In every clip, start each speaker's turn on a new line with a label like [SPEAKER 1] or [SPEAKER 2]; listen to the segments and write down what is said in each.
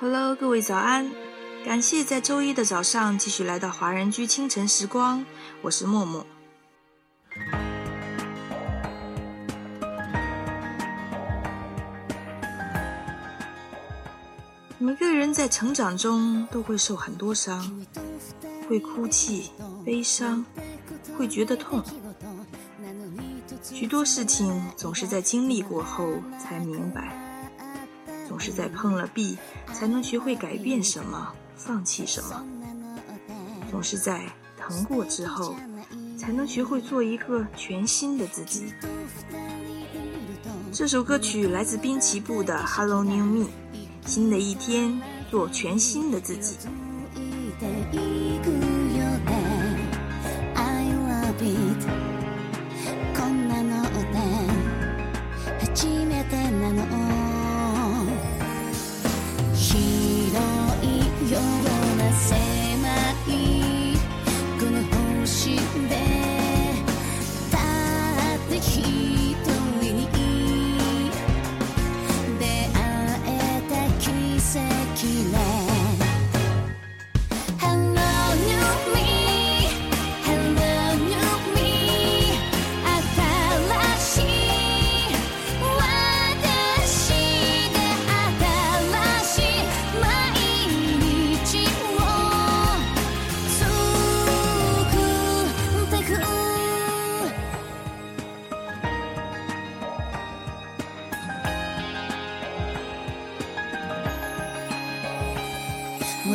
[SPEAKER 1] Hello，各位早安！感谢在周一的早上继续来到华人居清晨时光，我是默默。每个人在成长中都会受很多伤，会哭泣、悲伤，会觉得痛。许多事情总是在经历过后才明白，总是在碰了壁才能学会改变什么、放弃什么，总是在疼过之后才能学会做一个全新的自己。这首歌曲来自滨崎步的《Hello New Me》，新的一天，做全新的自己。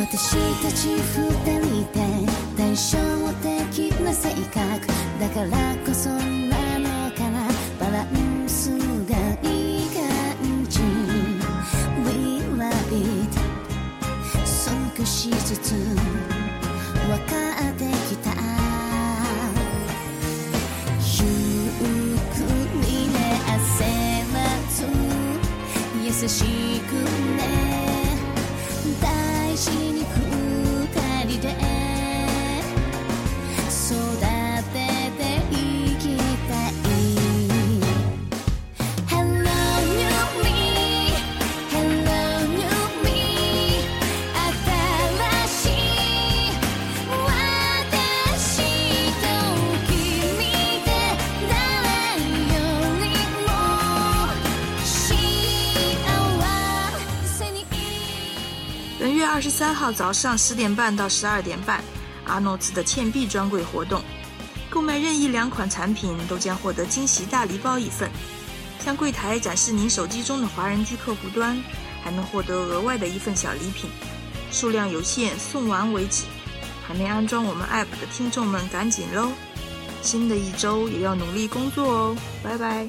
[SPEAKER 1] 私たち二人で対照的な性格。だからこそ二十三号早上十点半到十二点半，阿诺兹的倩碧专柜活动，购买任意两款产品都将获得惊喜大礼包一份。向柜台展示您手机中的华人居客户端，还能获得额外的一份小礼品，数量有限，送完为止。还没安装我们 App 的听众们赶紧喽！新的一周也要努力工作哦，拜拜。